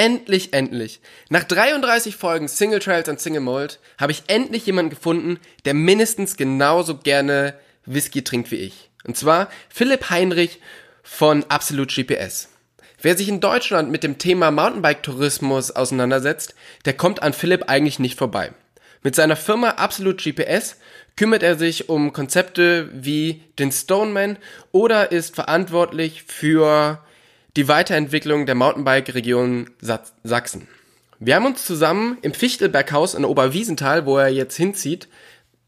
endlich, endlich. Nach 33 Folgen Single Trails und Single Mold habe ich endlich jemanden gefunden, der mindestens genauso gerne Whisky trinkt wie ich. Und zwar Philipp Heinrich von Absolute GPS. Wer sich in Deutschland mit dem Thema Mountainbike-Tourismus auseinandersetzt, der kommt an Philipp eigentlich nicht vorbei. Mit seiner Firma Absolute GPS kümmert er sich um Konzepte wie den Stoneman oder ist verantwortlich für die Weiterentwicklung der Mountainbike-Region Sachsen. Wir haben uns zusammen im Fichtelberghaus in Oberwiesenthal, wo er jetzt hinzieht,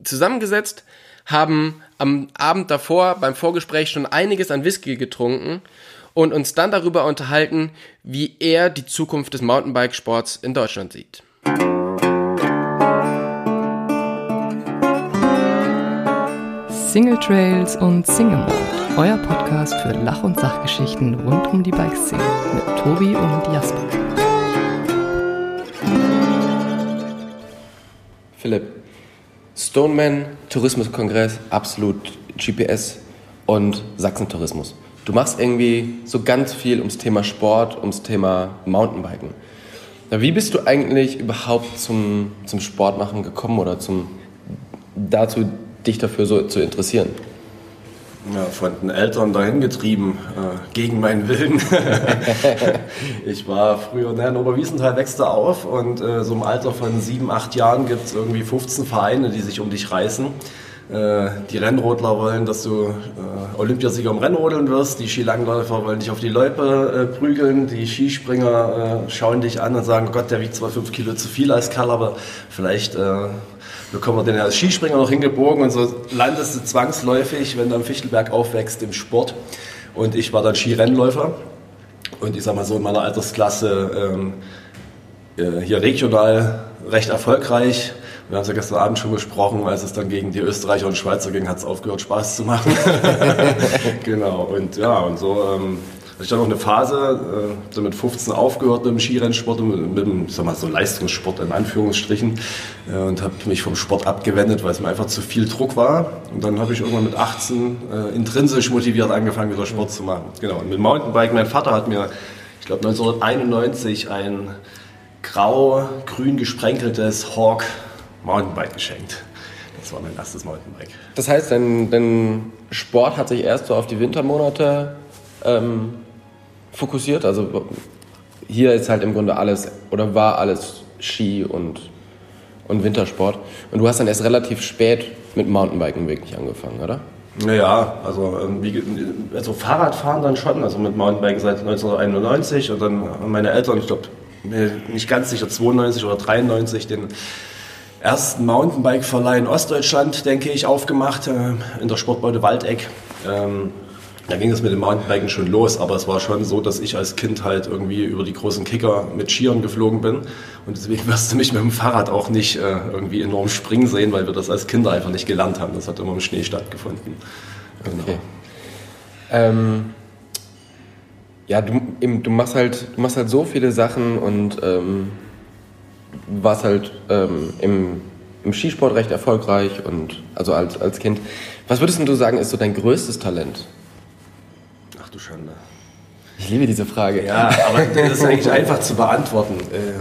zusammengesetzt, haben am Abend davor beim Vorgespräch schon einiges an Whisky getrunken und uns dann darüber unterhalten, wie er die Zukunft des Mountainbike-Sports in Deutschland sieht. Single Trails und Single Mode, euer Podcast für Lach- und Sachgeschichten rund um die Bikeszene mit Tobi und Jasper. Philipp, Stoneman, Tourismuskongress, absolut GPS und Sachsen-Tourismus. Du machst irgendwie so ganz viel ums Thema Sport, ums Thema Mountainbiken. Wie bist du eigentlich überhaupt zum, zum Sportmachen gekommen oder zum, dazu, dich dafür so zu interessieren? Ja, von den Eltern dahin getrieben, äh, gegen meinen Willen. ich war früher ne, in Oberwiesenthal, wächste auf und äh, so im Alter von sieben, acht Jahren gibt es irgendwie 15 Vereine, die sich um dich reißen. Äh, die Rennrodler wollen, dass du äh, Olympiasieger im Rennrodeln wirst, die Skilangläufer wollen dich auf die Loipe äh, prügeln, die Skispringer äh, schauen dich an und sagen, Gott, der wiegt zwar fünf Kilo zu viel als Kerl, aber vielleicht bekommen wir den als Skispringer noch hingebogen und so landest du zwangsläufig, wenn du am Fichtelberg aufwächst, im Sport. Und ich war dann Skirennläufer und ich sag mal so in meiner Altersklasse ähm, äh, hier regional recht erfolgreich. Wir haben es ja gestern Abend schon besprochen, als es dann gegen die Österreicher und Schweizer ging, hat es aufgehört Spaß zu machen. genau, und ja, und so ähm, hatte ich dann noch eine Phase, äh, mit 15 aufgehört mit dem Skirennsport und mit dem, sag mal, so Leistungssport in Anführungsstrichen äh, und habe mich vom Sport abgewendet, weil es mir einfach zu viel Druck war. Und dann habe ich irgendwann mit 18 äh, intrinsisch motiviert angefangen, wieder Sport zu machen. Genau, und mit Mountainbike, mein Vater hat mir, ich glaube 1991 ein grau-grün gesprenkeltes Hawk Mountainbike geschenkt. Das war mein erstes Mountainbike. Das heißt, dein, dein Sport hat sich erst so auf die Wintermonate ähm, fokussiert. Also hier ist halt im Grunde alles oder war alles Ski und, und Wintersport. Und du hast dann erst relativ spät mit Mountainbiken wirklich angefangen, oder? Naja, also, ähm, also Fahrradfahren dann schon, also mit Mountainbiken seit 1991 und dann meine Eltern, ich glaube, nicht ganz sicher, 92 oder 93, den ersten Mountainbike-Verleih in Ostdeutschland, denke ich, aufgemacht, äh, in der Sportbeute Waldeck. Da ging es mit dem Mountainbiken schon los, aber es war schon so, dass ich als Kind halt irgendwie über die großen Kicker mit Skiern geflogen bin. Und deswegen wirst du mich mit dem Fahrrad auch nicht äh, irgendwie enorm springen sehen, weil wir das als Kinder einfach nicht gelernt haben. Das hat immer im Schnee stattgefunden. Genau. Okay. Ähm, ja, du, eben, du, machst halt, du machst halt so viele Sachen und ähm, warst halt ähm, im, im Skisport recht erfolgreich und also als, als Kind. Was würdest du sagen, ist so dein größtes Talent? Du Schande. Ich liebe diese Frage. Ja, aber das ist eigentlich einfach zu beantworten. Äh,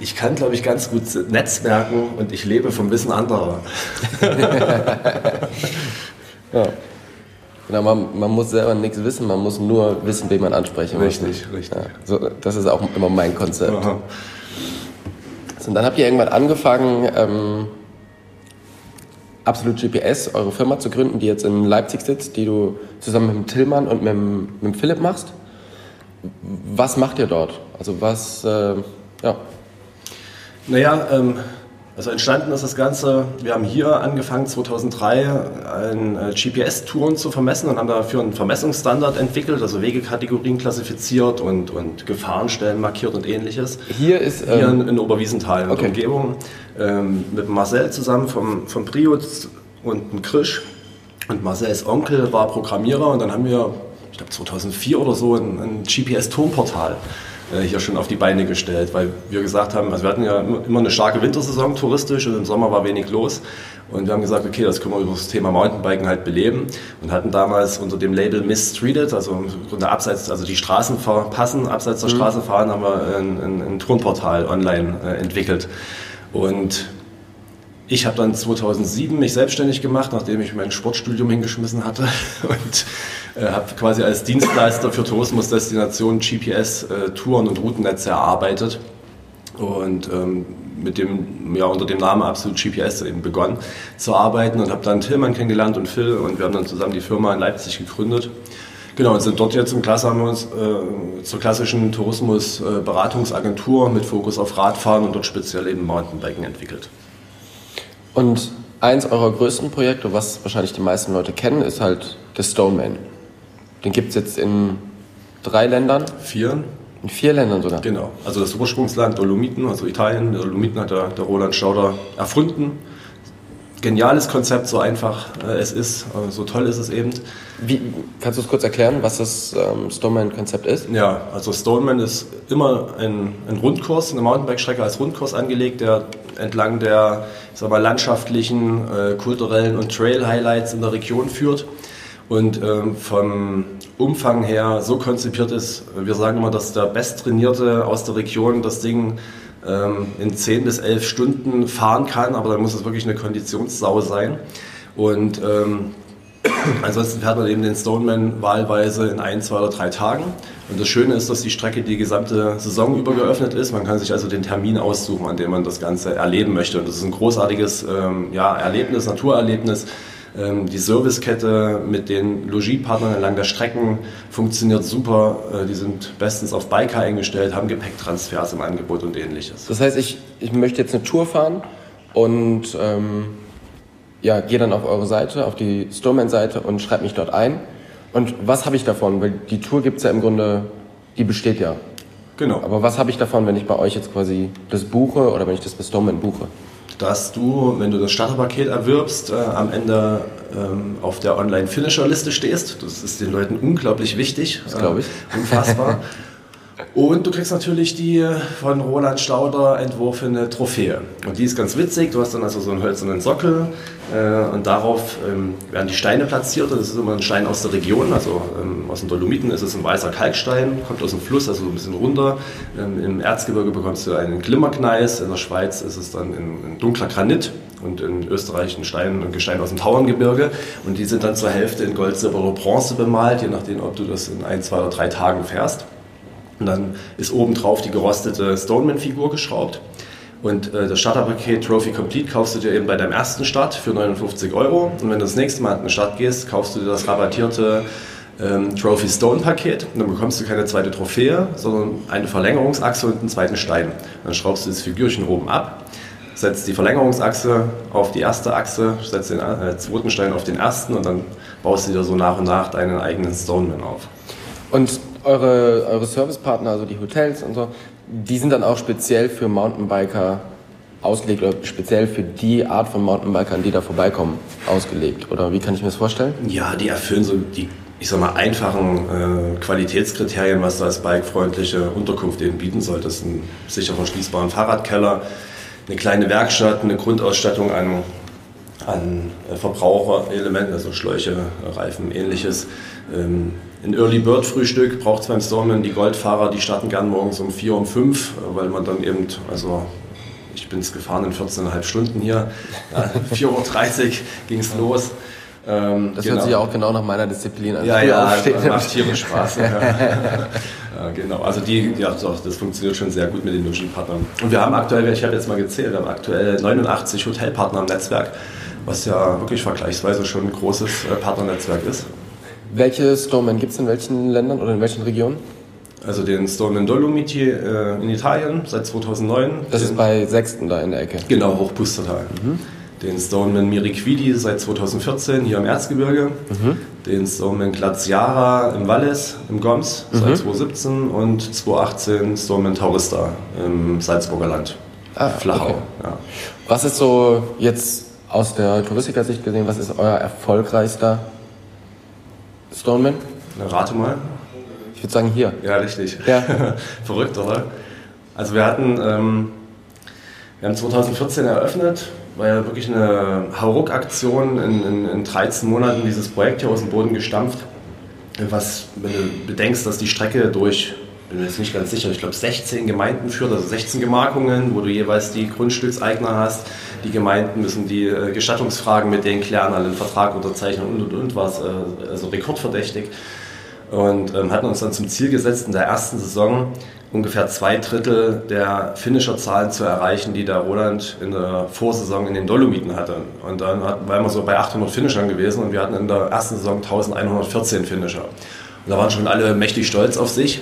ich kann, glaube ich, ganz gut netzwerken und ich lebe vom Wissen anderer. ja. Genau, man, man, muss selber nichts wissen, man muss nur wissen, wen man ansprechen muss. Richtig, richtig. Ja, so, das ist auch immer mein Konzept. Aha. Und dann habt ihr irgendwann angefangen, ähm, Absolut GPS, eure Firma zu gründen, die jetzt in Leipzig sitzt, die du zusammen mit dem Tillmann und mit dem, mit dem Philipp machst. Was macht ihr dort? Also was, äh, ja. Naja, ähm, also entstanden ist das Ganze, wir haben hier angefangen 2003 ein äh, GPS-Touren zu vermessen und haben dafür einen Vermessungsstandard entwickelt, also Wegekategorien klassifiziert und, und Gefahrenstellen markiert und ähnliches. Hier ist hier ähm, in, in Oberwiesenthal in okay. der Umgebung ähm, mit Marcel zusammen vom, vom Prius und Krisch und Marcels Onkel war Programmierer und dann haben wir, ich glaube 2004 oder so, ein, ein GPS-Turmportal hier schon auf die Beine gestellt, weil wir gesagt haben, also wir hatten ja immer eine starke Wintersaison touristisch und im Sommer war wenig los. Und wir haben gesagt, okay, das können wir über das Thema Mountainbiken halt beleben und hatten damals unter dem Label Mistreated, also im Grunde abseits, also die Straßen verpassen, abseits der mhm. Straße fahren, haben wir ein, ein, ein Turnportal online äh, entwickelt. Und ich habe dann 2007 mich selbstständig gemacht, nachdem ich mein Sportstudium hingeschmissen hatte und äh, habe quasi als Dienstleister für Tourismusdestinationen GPS-Touren äh, und Routennetze erarbeitet und ähm, mit dem, ja, unter dem Namen Absolut GPS eben begonnen zu arbeiten und habe dann Tillmann kennengelernt und Phil und wir haben dann zusammen die Firma in Leipzig gegründet. Genau, und sind dort jetzt im Klasse, haben wir uns äh, zur klassischen Tourismusberatungsagentur äh, mit Fokus auf Radfahren und dort speziell eben Mountainbiken entwickelt. Und eins eurer größten Projekte, was wahrscheinlich die meisten Leute kennen, ist halt der Stoneman. Den gibt es jetzt in drei Ländern. Vier. In vier Ländern sogar. Genau. Also das Ursprungsland Dolomiten, also Italien. Dolomiten hat der, der Roland Schauder erfunden. Geniales Konzept, so einfach äh, es ist, äh, so toll ist es eben. Wie, kannst du es kurz erklären, was das ähm, Stoneman-Konzept ist? Ja, also Stoneman ist immer ein, ein Rundkurs, eine Mountainbike-Strecke als Rundkurs angelegt, der entlang der ich sag mal, landschaftlichen, äh, kulturellen und Trail-Highlights in der Region führt und ähm, vom Umfang her so konzipiert ist, wir sagen immer, dass der Besttrainierte aus der Region das Ding in 10 bis 11 Stunden fahren kann, aber dann muss es wirklich eine Konditionssau sein. Und ähm, ansonsten fährt man eben den Stoneman wahlweise in ein, zwei oder drei Tagen. Und das Schöne ist, dass die Strecke die gesamte Saison über geöffnet ist. Man kann sich also den Termin aussuchen, an dem man das Ganze erleben möchte. Und das ist ein großartiges ähm, ja, Erlebnis, Naturerlebnis ähm, die Servicekette mit den Logiepartnern entlang der Strecken funktioniert super. Äh, die sind bestens auf Biker eingestellt, haben Gepäcktransfers im Angebot und ähnliches. Das heißt, ich, ich möchte jetzt eine Tour fahren und ähm, ja, gehe dann auf eure Seite, auf die Storeman-Seite und schreibe mich dort ein. Und was habe ich davon? Weil die Tour gibt es ja im Grunde, die besteht ja. Genau. Aber was habe ich davon, wenn ich bei euch jetzt quasi das buche oder wenn ich das bei Storeman buche? Dass du, wenn du das Starterpaket erwirbst, äh, am Ende ähm, auf der Online-Finisher-Liste stehst. Das ist den Leuten unglaublich wichtig. Das glaube ich. Äh, unfassbar. Und du kriegst natürlich die von Roland Stauder entworfene Trophäe. Und die ist ganz witzig. Du hast dann also so einen hölzernen Sockel äh, und darauf ähm, werden die Steine platziert. Das ist immer ein Stein aus der Region, also ähm, aus den Dolomiten ist es ein weißer Kalkstein, kommt aus dem Fluss, also ein bisschen runter. Ähm, Im Erzgebirge bekommst du einen Glimmerkneis. In der Schweiz ist es dann ein, ein dunkler Granit und in Österreich ein Stein, ein Gestein aus dem Tauerngebirge. Und die sind dann zur Hälfte in Gold, Silber oder Bronze bemalt, je nachdem, ob du das in ein, zwei oder drei Tagen fährst. Und dann ist obendrauf die gerostete Stoneman-Figur geschraubt. Und äh, das Starterpaket Trophy Complete kaufst du dir eben bei deinem ersten Start für 59 Euro. Und wenn du das nächste Mal in den Start gehst, kaufst du dir das rabattierte ähm, Trophy Stone Paket. Und dann bekommst du keine zweite Trophäe, sondern eine Verlängerungsachse und einen zweiten Stein. Dann schraubst du das Figürchen oben ab, setzt die Verlängerungsachse auf die erste Achse, setzt den äh, zweiten Stein auf den ersten und dann baust du dir so nach und nach deinen eigenen Stoneman auf. Und eure, eure Servicepartner, also die Hotels und so, die sind dann auch speziell für Mountainbiker ausgelegt oder speziell für die Art von Mountainbikern, die da vorbeikommen, ausgelegt? Oder wie kann ich mir das vorstellen? Ja, die erfüllen so die, ich sag mal, einfachen äh, Qualitätskriterien, was du als bikefreundliche Unterkunft eben bieten soll. Das ist ein sicher verschließbaren Fahrradkeller, eine kleine Werkstatt, eine Grundausstattung an, an Verbraucherelementen, also Schläuche, Reifen, ähnliches. Ähm, ein Early Bird Frühstück braucht es beim Stormen. Die Goldfahrer, die starten gern morgens um 4, um 5, weil man dann eben, also ich bin es gefahren in 14,5 Stunden hier. Ja, 4.30 Uhr ging es los. Ähm, das genau. hört sich auch genau nach meiner Disziplin an. Ja, ja, macht tierisch Spaß. ja. ja, genau. Also die, ja, das funktioniert schon sehr gut mit den Logie-Partnern. Und wir haben aktuell, ich habe jetzt mal gezählt, wir haben aktuell 89 Hotelpartner im Netzwerk, was ja wirklich vergleichsweise schon ein großes äh, Partnernetzwerk ist. Welche Stoneman gibt es in welchen Ländern oder in welchen Regionen? Also den Stoneman Dolomiti äh, in Italien seit 2009. Das den, ist bei Sechsten da in der Ecke. Genau, Hochpustertal. Mhm. Den Stoneman Miriquidi seit 2014 hier im Erzgebirge. Mhm. Den Stoneman Glaciara im Wallis, im Goms mhm. seit 2017 und 2018 Stoneman Taurista im Salzburger Land. Ah, Flachau. Okay. Ja. Was ist so jetzt aus der Touristikersicht gesehen, was ist euer erfolgreichster Stoneman? Na, rate mal. Ich würde sagen hier. Ja, richtig. Ja. Verrückt, oder? Also wir hatten, ähm, wir haben 2014 eröffnet, war ja wirklich eine Hauruck-Aktion in, in, in 13 Monaten dieses Projekt hier aus dem Boden gestampft. Was, wenn du bedenkst, dass die Strecke durch, bin mir jetzt nicht ganz sicher, ich glaube 16 Gemeinden führt, also 16 Gemarkungen, wo du jeweils die Grundstückseigner hast. Die Gemeinden müssen die äh, Gestattungsfragen mit denen klären, alle einen Vertrag unterzeichnen und und und was, äh, also rekordverdächtig. Und ähm, hatten uns dann zum Ziel gesetzt, in der ersten Saison ungefähr zwei Drittel der Finisher-Zahlen zu erreichen, die der Roland in der Vorsaison in den Dolomiten hatte. Und dann hatten, waren wir so bei 800 Finishern gewesen und wir hatten in der ersten Saison 1114 Finisher. Und da waren schon alle mächtig stolz auf sich.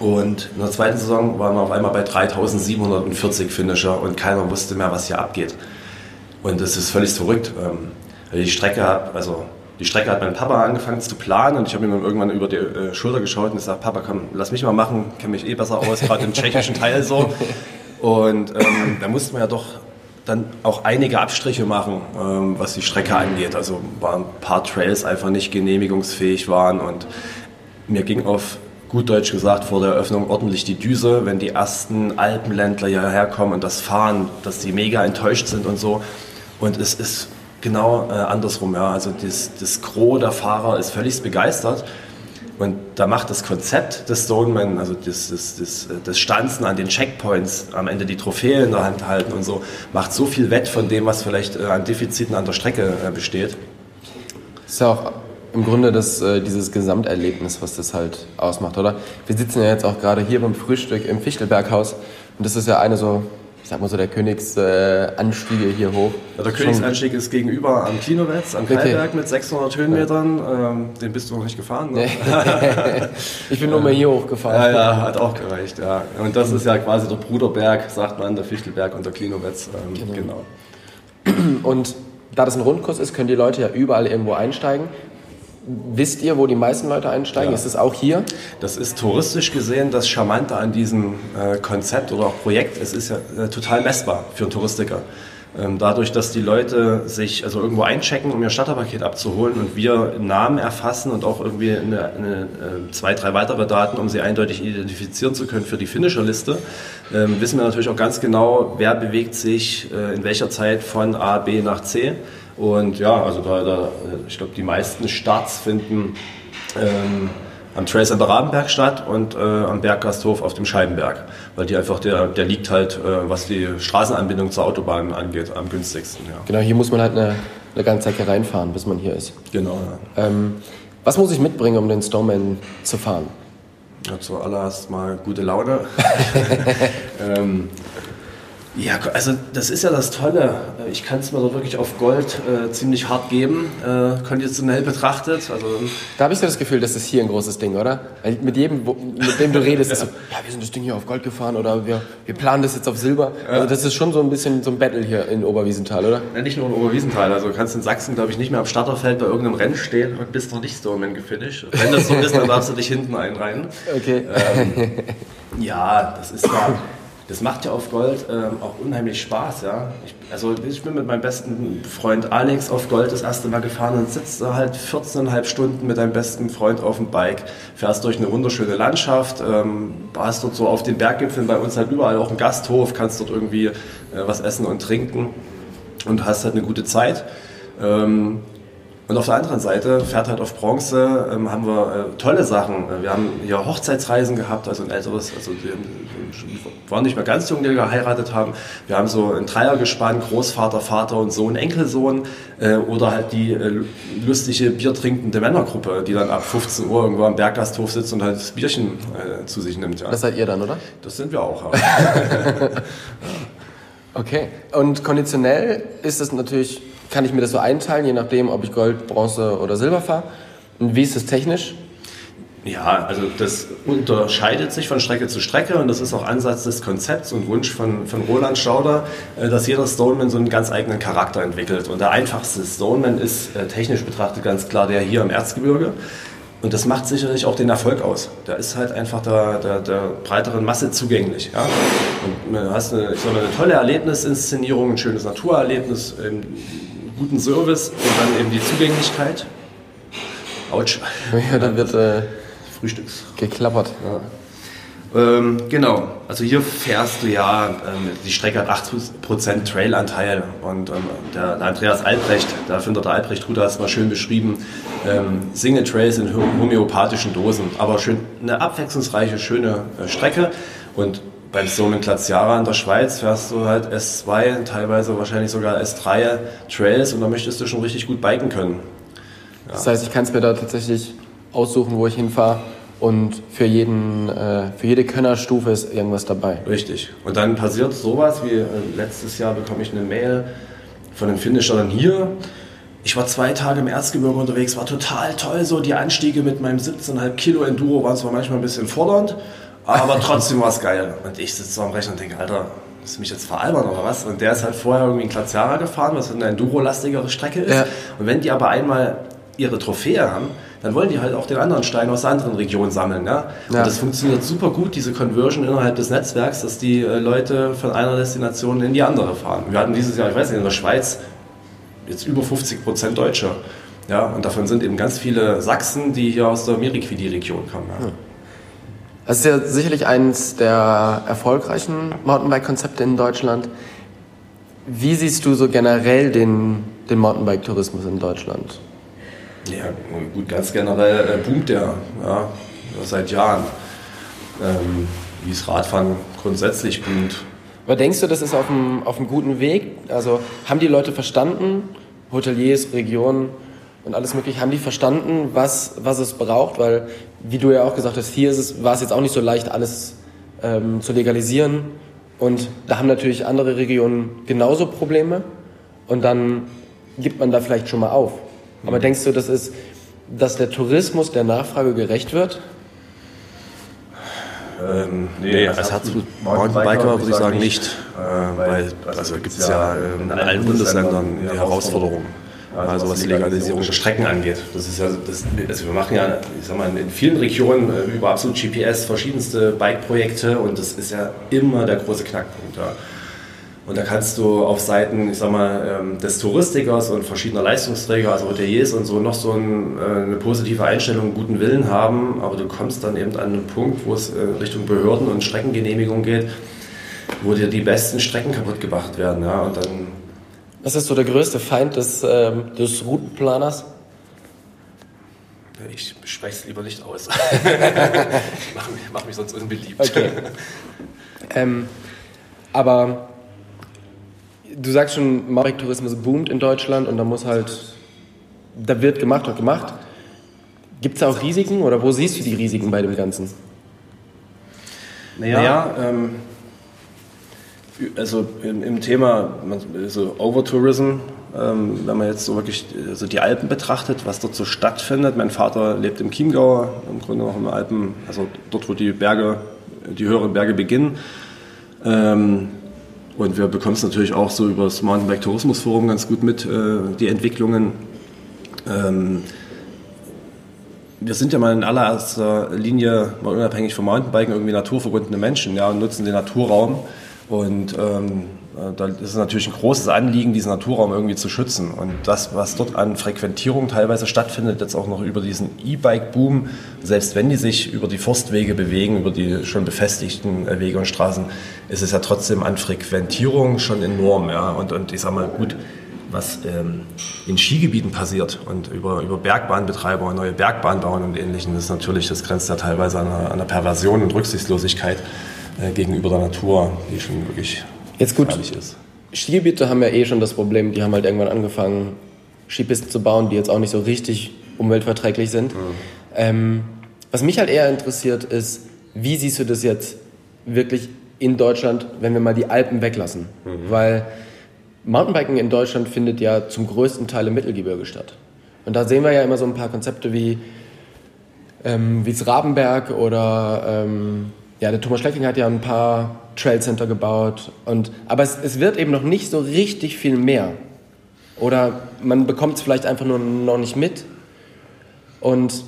Und in der zweiten Saison waren wir auf einmal bei 3740 Finisher und keiner wusste mehr, was hier abgeht. Und das ist völlig verrückt. Ähm, die Strecke, also die Strecke hat mein Papa angefangen zu planen und ich habe ihm dann irgendwann über die äh, Schulter geschaut und gesagt, Papa, komm, lass mich mal machen, kenne mich eh besser aus, gerade im tschechischen Teil so. Und ähm, da mussten wir ja doch dann auch einige Abstriche machen, ähm, was die Strecke angeht. Also waren ein paar Trails einfach nicht genehmigungsfähig waren und mir ging auf gut Deutsch gesagt vor der Eröffnung ordentlich die Düse, wenn die ersten Alpenländler hierher kommen und das fahren, dass die mega enttäuscht sind und so. Und es ist genau äh, andersrum. Ja. Also das, das Gros der Fahrer ist völlig begeistert. Und da macht das Konzept des Stoneman, also das, das, das, das Stanzen an den Checkpoints, am Ende die Trophäe in der Hand halten und so, macht so viel wett von dem, was vielleicht äh, an Defiziten an der Strecke äh, besteht. Ist ja auch im Grunde das, äh, dieses Gesamterlebnis, was das halt ausmacht, oder? Wir sitzen ja jetzt auch gerade hier beim Frühstück im Fichtelberghaus und das ist ja eine so ich sag mal so, der Königsanstiege hier hoch. Ja, der Königsanstieg ist gegenüber am Kinowetz, am Kalberg okay. mit 600 Höhenmetern. Ähm, den bist du noch nicht gefahren, ne? ich bin nur mal hier hochgefahren. Ja, ja, hat auch gereicht, ja. Und das ist ja quasi der Bruderberg, sagt man, der Fichtelberg und der Kinowetz. Ähm, genau. genau. Und da das ein Rundkurs ist, können die Leute ja überall irgendwo einsteigen. Wisst ihr, wo die meisten Leute einsteigen? Ja. Ist es auch hier? Das ist touristisch gesehen das Charmante an diesem äh, Konzept oder auch Projekt. Es ist ja äh, total messbar für einen Touristiker. Ähm, dadurch, dass die Leute sich also irgendwo einchecken, um ihr Starterpaket abzuholen und wir Namen erfassen und auch irgendwie eine, eine, äh, zwei, drei weitere Daten, um sie eindeutig identifizieren zu können für die Finisherliste, ähm, wissen wir natürlich auch ganz genau, wer bewegt sich äh, in welcher Zeit von A, B nach C. Und ja, also da, da ich glaube, die meisten Starts finden ähm, am Trace an der Rabenberg statt und äh, am Berggasthof auf dem Scheibenberg, weil die einfach der, der liegt halt, äh, was die Straßenanbindung zur Autobahn angeht, am günstigsten. Ja. Genau, hier muss man halt eine, eine ganze Ecke reinfahren, bis man hier ist. Genau. Ja. Ähm, was muss ich mitbringen, um den Stoneman zu fahren? Ja, zuallererst mal gute Laune. ähm, ja, also das ist ja das Tolle. Ich kann es mir doch wirklich auf Gold äh, ziemlich hart geben, äh, konditionell betrachtet. Also, da habe ich so das Gefühl, das ist hier ein großes Ding, oder? Weil mit jedem, wo, mit dem du redest, ist so, ja, wir sind das Ding hier auf Gold gefahren oder wir, wir planen das jetzt auf Silber. Also das ist schon so ein bisschen so ein Battle hier in Oberwiesenthal, oder? Ja, nicht nur in Oberwiesenthal. Also du kannst in Sachsen, glaube ich, nicht mehr am Starterfeld bei irgendeinem Rennen stehen und bist noch nicht Stoneman gefinisht. Wenn das so ist, dann darfst du dich hinten einreihen. Okay. Ähm, ja, das ist ja das macht ja auf Gold ähm, auch unheimlich Spaß. Ja? Ich, also ich bin mit meinem besten Freund Alex auf Gold das erste Mal gefahren und sitzt da halt 14,5 Stunden mit deinem besten Freund auf dem Bike, fährst durch eine wunderschöne Landschaft, ähm, hast dort so auf den Berggipfeln bei uns halt überall auch einen Gasthof, kannst dort irgendwie äh, was essen und trinken und hast halt eine gute Zeit. Ähm, und auf der anderen Seite, fährt halt auf Bronze, ähm, haben wir äh, tolle Sachen. Wir haben hier Hochzeitsreisen gehabt, also ein älteres, also die, die waren nicht mehr ganz jung, die geheiratet haben. Wir haben so ein Dreiergespann, Großvater, Vater und Sohn, Enkelsohn. Äh, oder halt die äh, lustige biertrinkende Männergruppe, die dann ab 15 Uhr irgendwo am Berggasthof sitzt und halt das Bierchen äh, zu sich nimmt. Ja. Das seid ihr dann, oder? Das sind wir auch. okay. Und konditionell ist es natürlich kann ich mir das so einteilen, je nachdem, ob ich Gold, Bronze oder Silber fahre. Und wie ist es technisch? Ja, also das unterscheidet sich von Strecke zu Strecke und das ist auch Ansatz des Konzepts und Wunsch von, von Roland Schauder, äh, dass jeder Stoneman so einen ganz eigenen Charakter entwickelt. Und der einfachste Stoneman ist äh, technisch betrachtet ganz klar der hier im Erzgebirge. Und das macht sicherlich auch den Erfolg aus. Der ist halt einfach der, der, der breiteren Masse zugänglich. Ja? Und du hast eine, so eine tolle Erlebnisinszenierung, ein schönes Naturerlebnis, guten Service und dann eben die Zugänglichkeit. Autsch. Ja, dann wird äh, Frühstücks. Geklappert. Ja. Ähm, genau, also hier fährst du ja, ähm, die Strecke hat 80% Trailanteil und ähm, der, der, Andreas Albrecht, der Erfinder der Albrecht-Route hat es mal schön beschrieben, ähm, Single Trails in homöopathischen Dosen, aber schön eine abwechslungsreiche, schöne äh, Strecke und beim Somen Glaciara in der Schweiz fährst du halt S2, teilweise wahrscheinlich sogar S3 Trails und da möchtest du schon richtig gut biken können. Ja. Das heißt, ich kann es mir da tatsächlich aussuchen, wo ich hinfahre und für, jeden, äh, für jede Könnerstufe ist irgendwas dabei. Richtig. Und dann passiert sowas wie äh, letztes Jahr bekomme ich eine Mail von einem Finisher dann hier. Ich war zwei Tage im Erzgebirge unterwegs, war total toll. So die Anstiege mit meinem 17,5 Kilo Enduro waren zwar manchmal ein bisschen fordernd, aber trotzdem war es geil. Und ich sitze so am Rechner und denke, Alter, willst du mich jetzt veralbern oder was? Und der ist halt vorher irgendwie in Glaciara gefahren, was eine Enduro-lastigere Strecke ist. Ja. Und wenn die aber einmal ihre Trophäe haben, dann wollen die halt auch den anderen Stein aus der anderen Region sammeln. Ja? ja. Und das funktioniert super gut, diese Conversion innerhalb des Netzwerks, dass die äh, Leute von einer Destination in die andere fahren. Wir hatten dieses Jahr, ich weiß nicht, in der Schweiz jetzt über 50 Prozent Deutsche. Ja, und davon sind eben ganz viele Sachsen, die hier aus der Miriquidi-Region kommen. Ja. Das ist ja sicherlich eines der erfolgreichen Mountainbike-Konzepte in Deutschland. Wie siehst du so generell den, den Mountainbike-Tourismus in Deutschland? Ja, gut, ganz generell äh, boomt der ja, seit Jahren. Ähm, wie es Radfahren grundsätzlich boomt. Aber denkst du, das ist auf einem, auf einem guten Weg? Also haben die Leute verstanden, Hoteliers, Regionen und alles mögliche, haben die verstanden, was, was es braucht? Weil, wie du ja auch gesagt hast, hier ist es, war es jetzt auch nicht so leicht, alles ähm, zu legalisieren. Und da haben natürlich andere Regionen genauso Probleme. Und dann gibt man da vielleicht schon mal auf. Aber denkst du, das ist, dass der Tourismus der Nachfrage gerecht wird? Ähm, nee, als Herzblut-Mountainbiker würde ich sagen nicht, äh, weil also gibt es ja in allen Bundesländern die Herausforderungen, also was die Legalisierung der Strecken angeht. Das ist ja, das, also wir machen ja, ich sag mal, in vielen Regionen äh, über absolut GPS verschiedenste Bike-Projekte und das ist ja immer der große Knackpunkt. Ja. Und da kannst du auf Seiten, ich sag mal, ähm, des Touristikers und verschiedener Leistungsträger, also Hoteliers und so, noch so ein, äh, eine positive Einstellung, einen guten Willen haben, aber du kommst dann eben an einen Punkt, wo es äh, Richtung Behörden und Streckengenehmigung geht, wo dir die besten Strecken kaputt gemacht werden. Ja, und dann Was ist so der größte Feind des, ähm, des Routenplaners? Ich spreche es lieber nicht aus. ich mache mich, mach mich sonst unbeliebt. Okay. ähm, aber du sagst schon, Mountainbike-Tourismus boomt in Deutschland und da muss halt, da wird gemacht und gemacht. Gibt es auch Risiken oder wo siehst du die Risiken bei dem Ganzen? Naja, naja ähm, also im, im, Thema also Overtourism, ähm, wenn man jetzt so wirklich also die Alpen betrachtet, was dort so stattfindet. Mein Vater lebt im Chiemgau, im Grunde noch in den Alpen, also dort, wo die Berge, die höheren Berge beginnen. Ähm, und wir bekommen es natürlich auch so über das Mountainbike Tourismus Forum ganz gut mit, äh, die Entwicklungen. Ähm, wir sind ja mal in allererster Linie, mal unabhängig vom Mountainbiken, irgendwie naturverbundene Menschen ja, und nutzen den Naturraum. Und ähm, äh, da ist es natürlich ein großes Anliegen, diesen Naturraum irgendwie zu schützen. Und das, was dort an Frequentierung teilweise stattfindet, jetzt auch noch über diesen E-Bike-Boom, selbst wenn die sich über die Forstwege bewegen, über die schon befestigten äh, Wege und Straßen, ist es ja trotzdem an Frequentierung schon enorm. Ja? Und, und ich sage mal, gut, was ähm, in Skigebieten passiert und über, über Bergbahnbetreiber neue Bergbahnen bauen und ähnlichem, das ist natürlich, das grenzt ja teilweise an einer, an einer Perversion und Rücksichtslosigkeit äh, gegenüber der Natur, die schon wirklich Jetzt gut, ist. Skigebiete haben ja eh schon das Problem, die haben halt irgendwann angefangen, Skipisten zu bauen, die jetzt auch nicht so richtig umweltverträglich sind. Mhm. Ähm, was mich halt eher interessiert ist, wie siehst du das jetzt wirklich in Deutschland, wenn wir mal die Alpen weglassen? Mhm. Weil Mountainbiken in Deutschland findet ja zum größten Teil im Mittelgebirge statt. Und da sehen wir ja immer so ein paar Konzepte wie ähm, wie Rabenberg oder ähm, ja, der Thomas Schlecking hat ja ein paar Trail Center gebaut. Und, aber es, es wird eben noch nicht so richtig viel mehr. Oder man bekommt es vielleicht einfach nur noch nicht mit. Und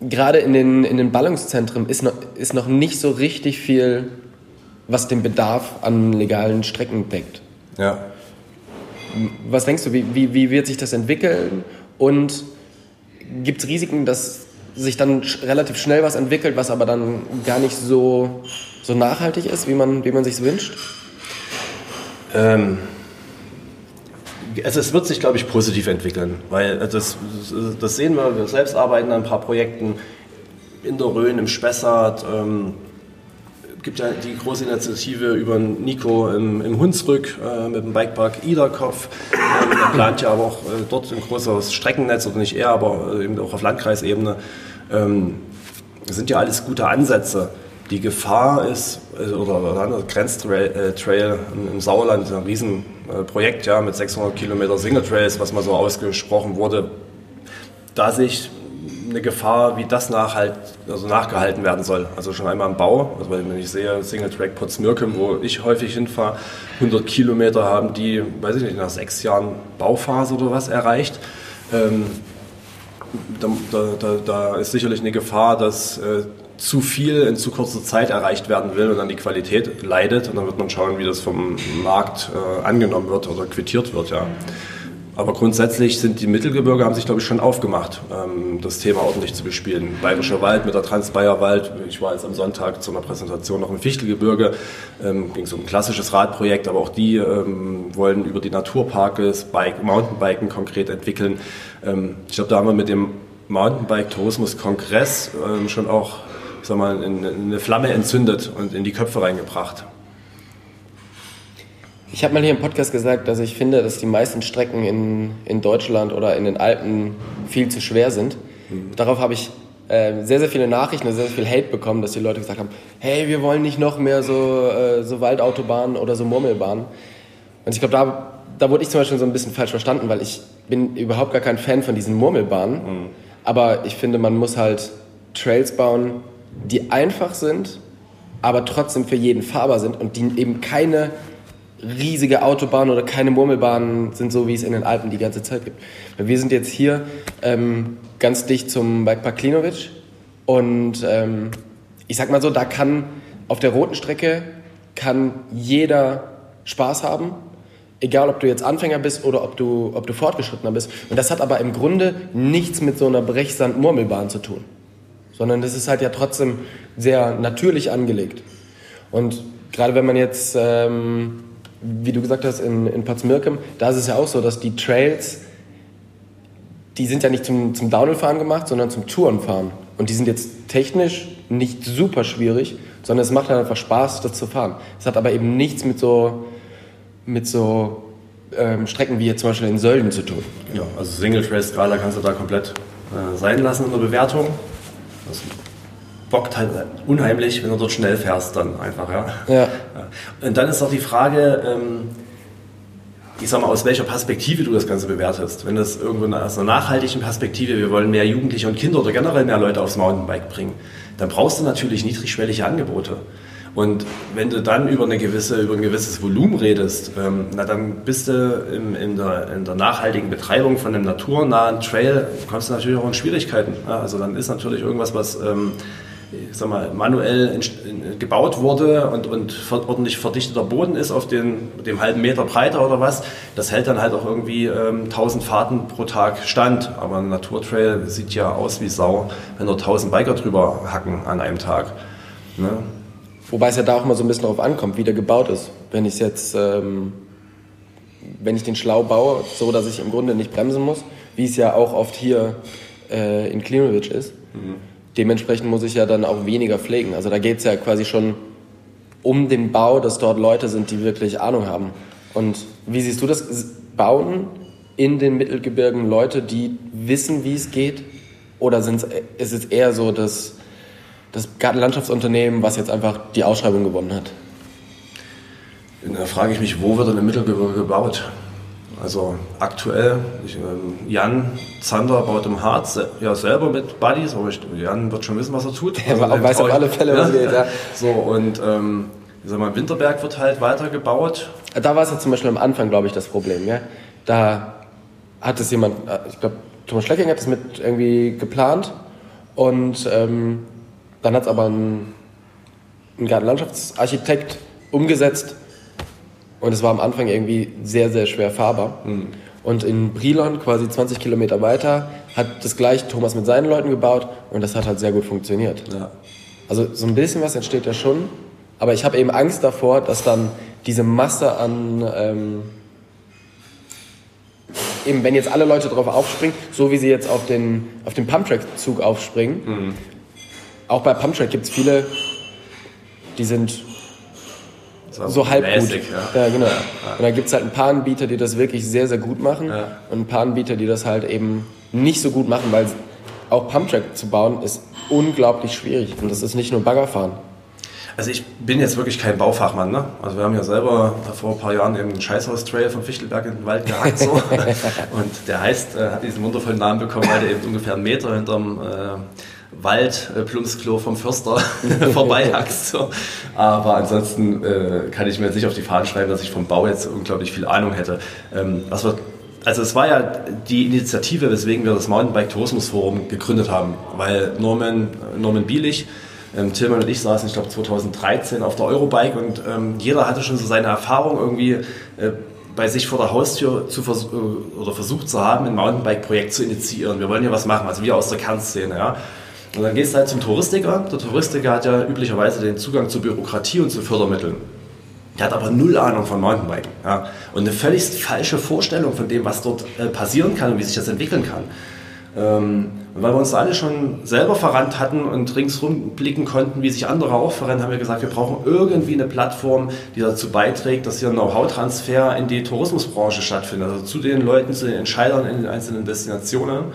gerade in den, in den Ballungszentren ist noch, ist noch nicht so richtig viel, was den Bedarf an legalen Strecken deckt. Ja. Was denkst du, wie, wie, wie wird sich das entwickeln? Und gibt es Risiken, dass sich dann relativ schnell was entwickelt, was aber dann gar nicht so, so nachhaltig ist, wie man, wie man sich wünscht? Ähm, also es wird sich, glaube ich, positiv entwickeln, weil das, das sehen wir, wir selbst arbeiten an ein paar Projekten in der Rhön, im Spessart, ähm, gibt ja die große Initiative über Nico im, im Hunsrück äh, mit dem Bikepark Iderkopf. Ähm, er plant ja aber auch äh, dort ein großes Streckennetz, oder nicht er, aber äh, eben auch auf Landkreisebene. Ähm, sind ja alles gute Ansätze. Die Gefahr ist, äh, oder, Grenztrail äh, im Sauerland, ein Riesenprojekt ja, mit 600 Kilometer Single Trails, was mal so ausgesprochen wurde. Da sich eine Gefahr, wie das nachhalt, also nachgehalten werden soll. Also schon einmal im Bau, also wenn ich sehe, Single Track Potsmirkem, wo ich häufig hinfahre, 100 Kilometer haben die, weiß ich nicht, nach sechs Jahren Bauphase oder was erreicht. Ähm, da, da, da, ist sicherlich eine Gefahr, dass äh, zu viel in zu kurzer Zeit erreicht werden will und dann die Qualität leidet. Und dann wird man schauen, wie das vom Markt äh, angenommen wird oder quittiert wird. Ja. Aber grundsätzlich sind die Mittelgebirge, haben sich glaube ich schon aufgemacht, ähm, das Thema ordentlich zu bespielen. Bayerischer Wald mit der Transbayerwald, ich war jetzt am Sonntag zu einer Präsentation noch im Fichtelgebirge, ähm, ging so um ein klassisches Radprojekt, aber auch die ähm, wollen über die Naturparks Bike, Mountainbiken konkret entwickeln. Ähm, ich glaube, da haben wir mit dem Mountainbike-Tourismus-Kongress ähm, schon auch sag mal, eine Flamme entzündet und in die Köpfe reingebracht. Ich habe mal hier im Podcast gesagt, dass ich finde, dass die meisten Strecken in, in Deutschland oder in den Alpen viel zu schwer sind. Mhm. Darauf habe ich äh, sehr, sehr viele Nachrichten, sehr, sehr viel Hate bekommen, dass die Leute gesagt haben, hey, wir wollen nicht noch mehr so, äh, so Waldautobahnen oder so Murmelbahnen. Und ich glaube, da, da wurde ich zum Beispiel so ein bisschen falsch verstanden, weil ich bin überhaupt gar kein Fan von diesen Murmelbahnen. Mhm. Aber ich finde, man muss halt Trails bauen, die einfach sind, aber trotzdem für jeden fahrbar sind und die eben keine riesige Autobahnen oder keine Murmelbahnen sind so, wie es in den Alpen die ganze Zeit gibt. Wir sind jetzt hier ähm, ganz dicht zum Bikepark Klinovic und ähm, ich sag mal so, da kann auf der roten Strecke kann jeder Spaß haben, egal ob du jetzt Anfänger bist oder ob du, ob du fortgeschrittener bist. Und das hat aber im Grunde nichts mit so einer Brechsand-Murmelbahn zu tun, sondern das ist halt ja trotzdem sehr natürlich angelegt. Und gerade wenn man jetzt ähm, wie du gesagt hast, in, in Potsmirkem, da ist es ja auch so, dass die Trails, die sind ja nicht zum, zum Downhill-Fahren gemacht, sondern zum Tourenfahren. Und die sind jetzt technisch nicht super schwierig, sondern es macht halt einfach Spaß, das zu fahren. Es hat aber eben nichts mit so, mit so ähm, Strecken wie jetzt zum Beispiel in Sölden zu tun. Ja, also Single Trail Skala kannst du da komplett äh, sein lassen in der Bewertung. Das bockt halt unheimlich, wenn du dort schnell fährst, dann einfach, ja. ja. Und dann ist auch die Frage, ähm, ich sag mal, aus welcher Perspektive du das Ganze bewertest. Wenn das irgendwo aus einer nachhaltigen Perspektive, wir wollen mehr Jugendliche und Kinder oder generell mehr Leute aufs Mountainbike bringen, dann brauchst du natürlich niedrigschwellige Angebote. Und wenn du dann über, eine gewisse, über ein gewisses Volumen redest, ähm, na dann bist du im, in, der, in der nachhaltigen Betreibung von einem naturnahen Trail, kommst du natürlich auch in Schwierigkeiten. Ja, also dann ist natürlich irgendwas, was ähm, sag mal, manuell gebaut wurde und, und ordentlich verdichteter Boden ist auf den, dem halben Meter breiter oder was, das hält dann halt auch irgendwie ähm, 1000 Fahrten pro Tag stand. Aber ein Naturtrail sieht ja aus wie Sau, wenn nur 1000 Biker drüber hacken an einem Tag. Ne? Wobei es ja da auch mal so ein bisschen darauf ankommt, wie der gebaut ist. Wenn ich jetzt, ähm, wenn ich den schlau baue, so dass ich im Grunde nicht bremsen muss, wie es ja auch oft hier äh, in Klimovic ist. Mhm dementsprechend muss ich ja dann auch weniger pflegen. Also da geht es ja quasi schon um den Bau, dass dort Leute sind, die wirklich Ahnung haben. Und wie siehst du das? Bauen in den Mittelgebirgen Leute, die wissen, wie es geht? Oder ist es eher so, dass das Gartenlandschaftsunternehmen, was jetzt einfach die Ausschreibung gewonnen hat? Da frage ich mich, wo wird denn im Mittelgebirge gebaut? Also aktuell, ich, äh, Jan Zander baut im Harz ja selber mit Buddies, aber ich, Jan wird schon wissen, was er tut. Er also, weiß auf alle Fälle, was geht. Ja. So, und ähm, ich sag mal, Winterberg wird halt weitergebaut. Da war es ja zum Beispiel am Anfang, glaube ich, das Problem. Ja? Da hat es jemand, äh, ich glaube, Thomas Schlecking hat es mit irgendwie geplant und ähm, dann hat es aber ein, ein Gartenlandschaftsarchitekt umgesetzt und es war am Anfang irgendwie sehr, sehr schwer fahrbar. Mhm. Und in Brilon, quasi 20 Kilometer weiter, hat das gleich Thomas mit seinen Leuten gebaut und das hat halt sehr gut funktioniert. Ja. Also so ein bisschen was entsteht ja schon, aber ich habe eben Angst davor, dass dann diese Masse an, ähm, eben wenn jetzt alle Leute drauf aufspringen, so wie sie jetzt auf den, auf den Pumptrack-Zug aufspringen, Mhm. auch bei Pumptrack gibt es viele, die sind so halb mäßig, gut. Ja. Ja, genau. Und dann gibt es halt ein paar Anbieter, die das wirklich sehr, sehr gut machen Ja. und ein paar Anbieter, die das halt eben nicht so gut machen, weil auch Pumptrack zu bauen ist unglaublich schwierig und das ist nicht nur Baggerfahren. Also ich bin jetzt wirklich kein Baufachmann. Ne? Also wir haben ja selber vor ein paar Jahren eben einen Scheißhaus-Trail vom Fichtelberg in den Wald gehackt. So. Und der heißt, äh, hat diesen wundervollen Namen bekommen, weil der eben ungefähr einen Meter hinterm äh, Wald, äh, vom Förster vorbeihackst. So. Aber ansonsten äh, kann ich mir jetzt nicht auf die Fahnen schreiben, dass ich vom Bau jetzt unglaublich viel Ahnung hätte. Ähm, was wir also es war ja die Initiative, weswegen wir das Mountainbike Tourismus Forum gegründet haben, weil Norman, Norman Bielich, ähm, Tillmann und ich saßen, ich glaube 2013 auf der Eurobike und ähm, jeder hatte schon so seine Erfahrung irgendwie äh, bei sich vor der Haustür zu vers äh, oder versucht zu haben, ein Mountainbike-Projekt zu initiieren. Wir wollen hier was machen, also wir aus der Kernszene. Ja. Und dann gehst du halt zum Touristiker. Der Touristiker hat ja üblicherweise den Zugang zur Bürokratie und zu Fördermitteln. Der hat aber null Ahnung von Mountainbiken. Ja. Und eine völlig falsche Vorstellung von dem, was dort äh, passieren kann und wie sich das entwickeln kann. Ähm, und weil wir uns alle schon selber verrannt hatten und ringsrum blicken konnten, wie sich andere auch verrennen, haben wir gesagt, wir brauchen irgendwie eine Plattform, die dazu beiträgt, dass hier ein Know-how-Transfer in die Tourismusbranche stattfindet. Also zu den Leuten, zu den Entscheidern in den einzelnen Destinationen.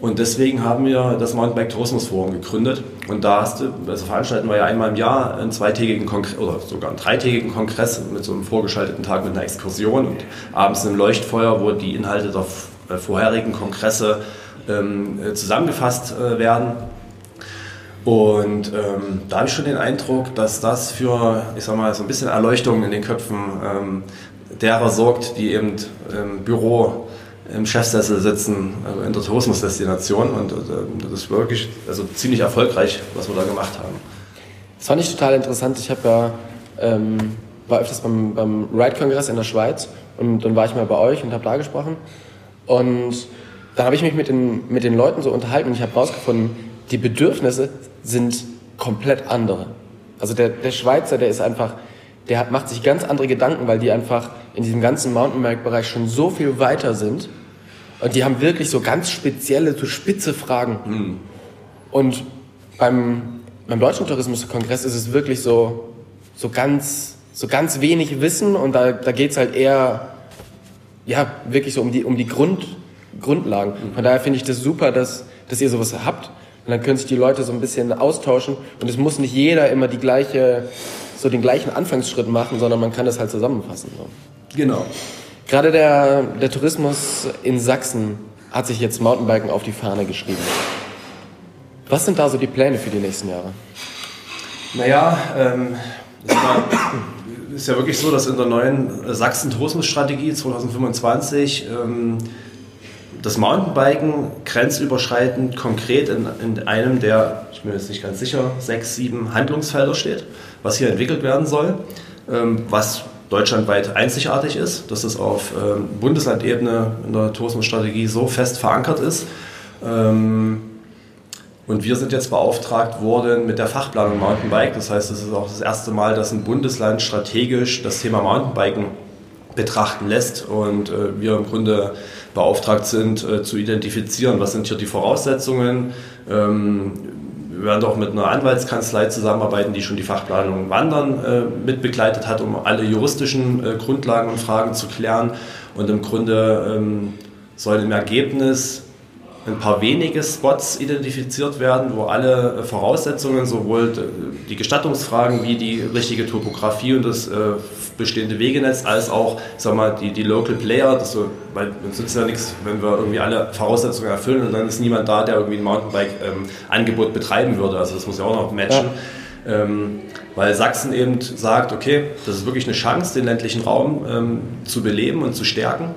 Und deswegen haben wir das Mountainbike Tourismus Forum gegründet. Und da hast du, also veranstalten wir ja einmal im Jahr einen zweitägigen Kongress oder sogar einen dreitägigen Kongress mit so einem vorgeschalteten Tag mit einer Exkursion und abends einem Leuchtfeuer, wo die Inhalte der äh, vorherigen Kongresse ähm, zusammengefasst äh, werden. Und ähm, da habe ich schon den Eindruck, dass das für, ich sag mal, so ein bisschen Erleuchtung in den Köpfen ähm, derer sorgt, die eben im Büro im Chefsessel sitzen äh, in der Tourismusdestination und äh, das ist wirklich also ziemlich erfolgreich, was wir da gemacht haben. Das fand ich total interessant. Ich habe ja ähm, war öfters beim, beim Ride-Kongress in der Schweiz und dann war ich mal bei euch und habe da gesprochen und dann habe ich mich mit den, mit den Leuten so unterhalten und ich habe herausgefunden, die Bedürfnisse sind komplett andere. Also der, der Schweizer, der ist einfach, der hat, macht sich ganz andere Gedanken, weil die einfach in diesem ganzen Mountainbike-Bereich schon so viel weiter sind. Und die haben wirklich so ganz spezielle, so spitze Fragen. Und beim, beim Deutschen Tourismuskongress ist es wirklich so, so, ganz, so ganz wenig Wissen und da, da geht es halt eher ja, wirklich so um die, um die Grund, Grundlagen. Von daher finde ich das super, dass, dass ihr sowas habt. Und dann können sich die Leute so ein bisschen austauschen und es muss nicht jeder immer die gleiche, so den gleichen Anfangsschritt machen, sondern man kann das halt zusammenfassen. So. Genau. Gerade der, der Tourismus in Sachsen hat sich jetzt Mountainbiken auf die Fahne geschrieben. Was sind da so die Pläne für die nächsten Jahre? Naja, ähm, es war, ist ja wirklich so, dass in der neuen Sachsen-Tourismusstrategie 2025 ähm, das Mountainbiken grenzüberschreitend konkret in, in einem der, ich bin mir jetzt nicht ganz sicher, sechs, sieben Handlungsfelder steht, was hier entwickelt werden soll, ähm, was deutschlandweit einzigartig ist, dass es auf ähm, Bundeslandebene in der Tourismusstrategie so fest verankert ist. Ähm, und wir sind jetzt beauftragt worden mit der Fachplanung Mountainbike. Das heißt, es ist auch das erste Mal, dass ein Bundesland strategisch das Thema Mountainbiken betrachten lässt und äh, wir im Grunde beauftragt sind, äh, zu identifizieren, was sind hier die Voraussetzungen. Ähm, wir werden auch mit einer Anwaltskanzlei zusammenarbeiten, die schon die Fachplanung Wandern äh, mit begleitet hat, um alle juristischen äh, Grundlagen und Fragen zu klären. Und im Grunde ähm, soll im Ergebnis ein paar wenige Spots identifiziert werden, wo alle Voraussetzungen, sowohl die Gestattungsfragen wie die richtige Topografie und das äh, bestehende Wegenetz, als auch sag mal, die, die Local Player, das so, weil uns nützt ja nichts, wenn wir irgendwie alle Voraussetzungen erfüllen und dann ist niemand da, der irgendwie ein Mountainbike-Angebot ähm, betreiben würde. Also das muss ja auch noch matchen. Ja. Ähm, weil Sachsen eben sagt, okay, das ist wirklich eine Chance, den ländlichen Raum ähm, zu beleben und zu stärken.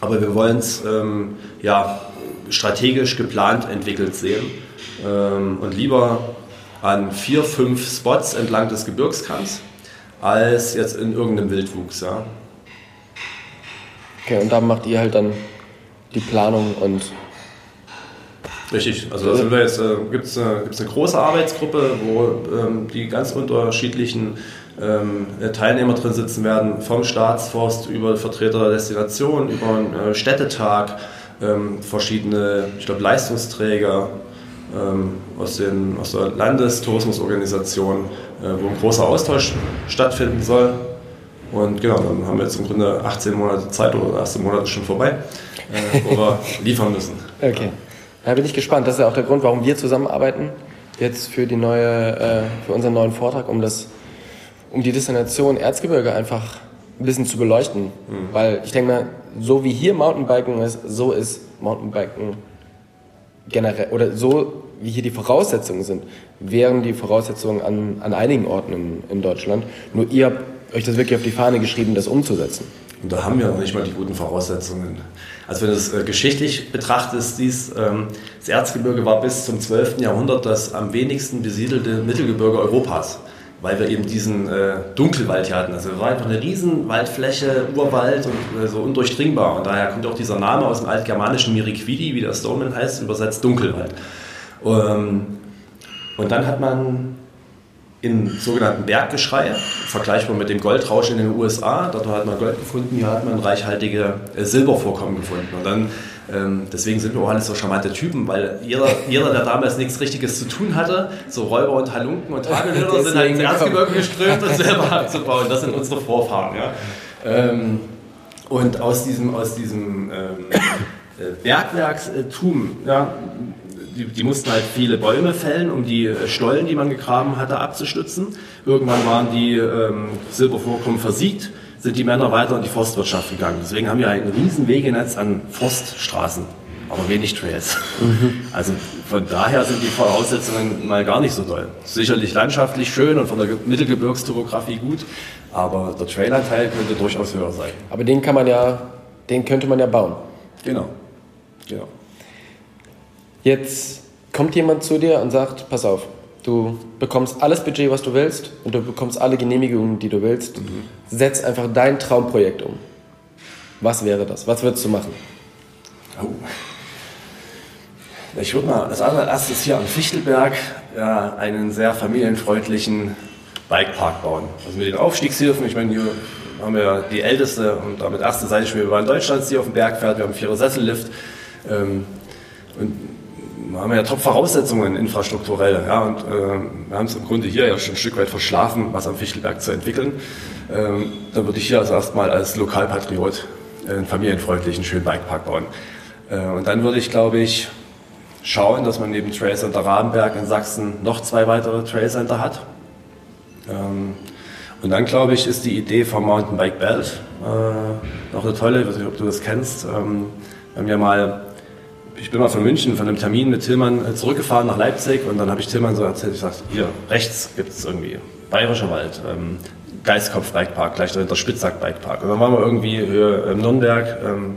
Aber wir wollen es ähm, ja, strategisch geplant entwickelt sehen ähm, und lieber an vier, fünf Spots entlang des Gebirgskamms als jetzt in irgendeinem Wildwuchs. Ja. Okay, und da macht ihr halt dann die Planung und Richtig, also da sind wir jetzt, äh, gibt es eine, gibt's eine große Arbeitsgruppe, wo ähm, die ganz unterschiedlichen ähm, Teilnehmer drin sitzen werden, vom Staatsforst über Vertreter der Destination, über einen äh, Städtetag, ähm, verschiedene, ich glaube, Leistungsträger ähm, aus, den, aus der Landestourismusorganisation, äh, wo ein großer Austausch stattfinden soll. Und genau, dann haben wir jetzt im Grunde 18 Monate Zeit oder der erste Monat ist schon vorbei, äh, wo wir liefern müssen. Okay. Da bin ich gespannt. Das ist ja auch der Grund, warum wir zusammenarbeiten. Jetzt für, die neue, äh, für unseren neuen Vortrag, um, das, um die Destination Erzgebirge einfach ein bisschen zu beleuchten. Mhm. Weil ich denke mal, so wie hier Mountainbiken ist, so ist Mountainbiken generell, oder so wie hier die Voraussetzungen sind, wären die Voraussetzungen an, an einigen Orten in, in Deutschland. Nur ihr habt euch das wirklich auf die Fahne geschrieben, das umzusetzen. Und da haben wir noch nicht mal die guten Voraussetzungen. Also wenn du es äh, geschichtlich betrachtest, dies, ähm, das Erzgebirge war bis zum 12. Jahrhundert das am wenigsten besiedelte Mittelgebirge Europas, weil wir eben diesen äh, Dunkelwald hier hatten. Also es war einfach eine riesen Waldfläche, Urwald und äh, so undurchdringbar. Und daher kommt auch dieser Name aus dem altgermanischen Miriquidi, wie der Stoneman heißt, übersetzt Dunkelwald. Ähm, und dann hat man in sogenannten Berggeschrei, vergleichbar mit dem Goldrausch in den USA. Dort hat man Gold gefunden, hier hat man reichhaltige äh, Silbervorkommen gefunden. Und dann, ähm, deswegen sind wir auch alles so charmante Typen, weil jeder, jeder, der damals nichts Richtiges zu tun hatte, so Räuber und Halunken und Tagelhörer, sind halt ins Erzgebirge geströmt, das selber abzubauen. Das sind unsere Vorfahren. Ja. Ähm, und aus diesem, aus diesem ähm, äh, Bergwerkstum ja, die, die, mussten halt viele Bäume fällen, um die Stollen, die man gegraben hatte, abzustützen. Irgendwann waren die ähm, Silbervorkommen versiegt, sind die Männer weiter in die Forstwirtschaft gegangen. Deswegen haben wir ein riesen Wegenetz an Forststraßen, aber wenig Trails. Mhm. Also von daher sind die Voraussetzungen mal gar nicht so toll. Sicherlich landschaftlich schön und von der Mittelgebirgstopografie gut, aber der Trailanteil könnte durchaus höher sein. Aber den kann man ja, den könnte man ja bauen. Genau. Genau. Jetzt kommt jemand zu dir und sagt, pass auf, du bekommst alles Budget, was du willst und du bekommst alle Genehmigungen, die du willst. Mhm. Setz einfach dein Traumprojekt um. Was wäre das? Was würdest du machen? Oh. Ich würde mal als allererstes hier am Fichtelberg ja, einen sehr familienfreundlichen Bikepark bauen. Also mit den Aufstiegshilfen, ich meine, hier haben wir die älteste und damit erste Seitenschwebebahn Deutschlands, die auf dem Berg fährt. Wir haben einen Vierer-Sessellift. Ähm, und haben wir ja Top-Voraussetzungen infrastrukturell. Ja, und äh, wir haben es im Grunde hier ja schon ein Stück weit verschlafen, was am Fichtelberg zu entwickeln. Ähm, dann würde ich hier also erstmal als Lokalpatriot einen familienfreundlichen, schönen Bikepark bauen. Äh, und dann würde ich, glaube ich, schauen, dass man neben Trail Center Rabenberg in Sachsen noch zwei weitere Trail Center hat. Ähm, und dann, glaube ich, ist die Idee vom Mountainbike Belt äh, noch eine tolle, ich weiß nicht, ob du das kennst. Ähm, wir haben ja mal ich bin mal von München, von einem Termin mit Tillmann äh, zurückgefahren nach Leipzig und dann habe ich Tillmann so erzählt, ich sagte, hier rechts gibt es irgendwie Bayerischer Wald, ähm, Geistkopf Bikepark, gleich dahinter Spitzsack Bikepark. Und dann waren wir irgendwie hier in Nürnberg, ähm,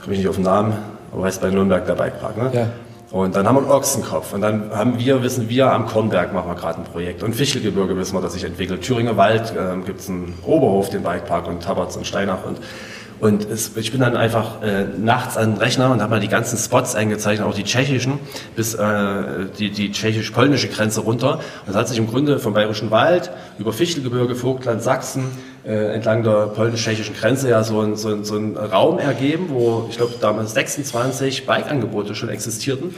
komme ich nicht auf den Namen, aber heißt bei Nürnberg der Bikepark, ne? Ja. Und dann haben wir einen Ochsenkopf und dann haben wir, wissen wir, am Kornberg machen wir gerade ein Projekt. Und Fichtelgebirge wissen wir, dass sich entwickelt. Thüringer Wald ähm, gibt es einen Oberhof, den Bikepark und Taberts und Steinach und und es, ich bin dann einfach äh, nachts an den Rechner und habe mal die ganzen Spots eingezeichnet, auch die tschechischen, bis äh, die, die tschechisch-polnische Grenze runter. Und es hat sich im Grunde vom Bayerischen Wald über Fichtelgebirge, Vogtland, Sachsen, äh, entlang der polnisch-tschechischen Grenze ja so ein, so, ein, so ein Raum ergeben, wo ich glaube damals 26 Bike-Angebote schon existierten.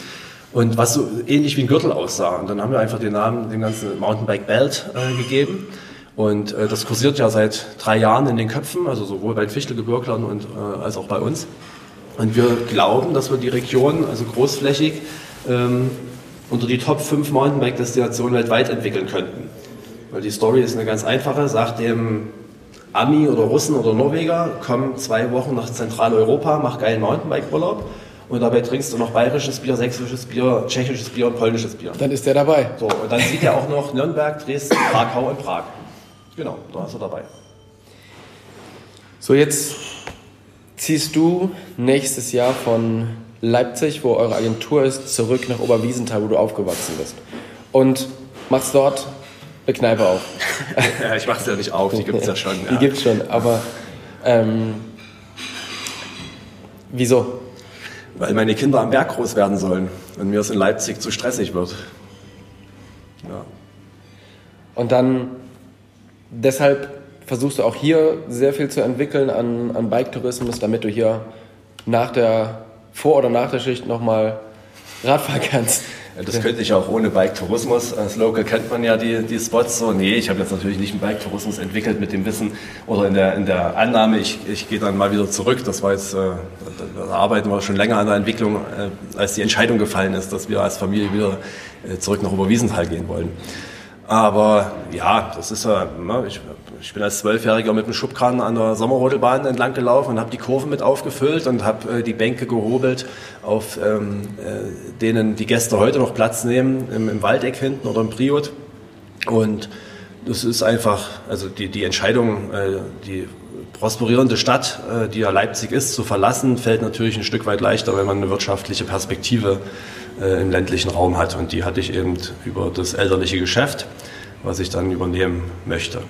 Und was so ähnlich wie ein Gürtel aussah. Und dann haben wir einfach den Namen dem ganzen Mountainbike Belt äh, gegeben. Und äh, das kursiert ja seit drei Jahren in den Köpfen, also sowohl bei den Fichtelgebirglern und, äh, als auch bei uns. Und wir glauben, dass wir die Region, also großflächig, ähm, unter die Top 5 Mountainbike-Destinationen weltweit entwickeln könnten. Weil die Story ist eine ganz einfache. Sagt dem Ami oder Russen oder Norweger, komm zwei Wochen nach Zentraleuropa, mach geilen Mountainbike-Urlaub und dabei trinkst du noch bayerisches Bier, sächsisches Bier, tschechisches Bier und polnisches Bier. Dann ist der dabei. So, und dann sieht er auch noch Nürnberg, Dresden, Krakau und Prag. Genau, da ist er dabei. So, jetzt ziehst du nächstes Jahr von Leipzig, wo eure Agentur ist, zurück nach Oberwiesenthal, wo du aufgewachsen bist. Und machst dort eine Kneipe auf. ja, ich mach's ja nicht auf, die gibt's ja schon. Ja. Die gibt's schon, aber ähm, wieso? Weil meine Kinder am Berg groß werden sollen. und mir es in Leipzig zu stressig wird. Ja. Und dann deshalb versuchst du auch hier sehr viel zu entwickeln an, an Bike-Tourismus, damit du hier nach der, vor oder nach der Schicht nochmal Radfahren kannst. Das könnte ich auch ohne Bike-Tourismus. Als Local kennt man ja die, die Spots so. Nee, ich habe jetzt natürlich nicht einen Bike-Tourismus entwickelt mit dem Wissen oder in der, in der Annahme, ich, ich gehe dann mal wieder zurück. Das war jetzt, äh, da, arbeiten wir schon länger an der Entwicklung, äh, als die Entscheidung gefallen ist, dass wir als Familie wieder äh, zurück nach Oberwiesenthal gehen wollen. Aber ja, das ist ja, ne, ich, ich bin als Zwölfjähriger mit dem Schubkran an der Sommerrodelbahn entlang gelaufen und habe die Kurven mit aufgefüllt und habe äh, die Bänke gehobelt, auf ähm, äh, denen die Gäste heute noch Platz nehmen, im, im Waldeck hinten oder im Priot. Und das ist einfach, also die, die Entscheidung, äh, die prosperierende Stadt, äh, die ja Leipzig ist, zu verlassen, fällt natürlich ein Stück weit leichter, wenn man eine wirtschaftliche Perspektive äh, im ländlichen Raum hat. Und die hatte ich eben über das elterliche Geschäft, was ich dann übernehmen möchte.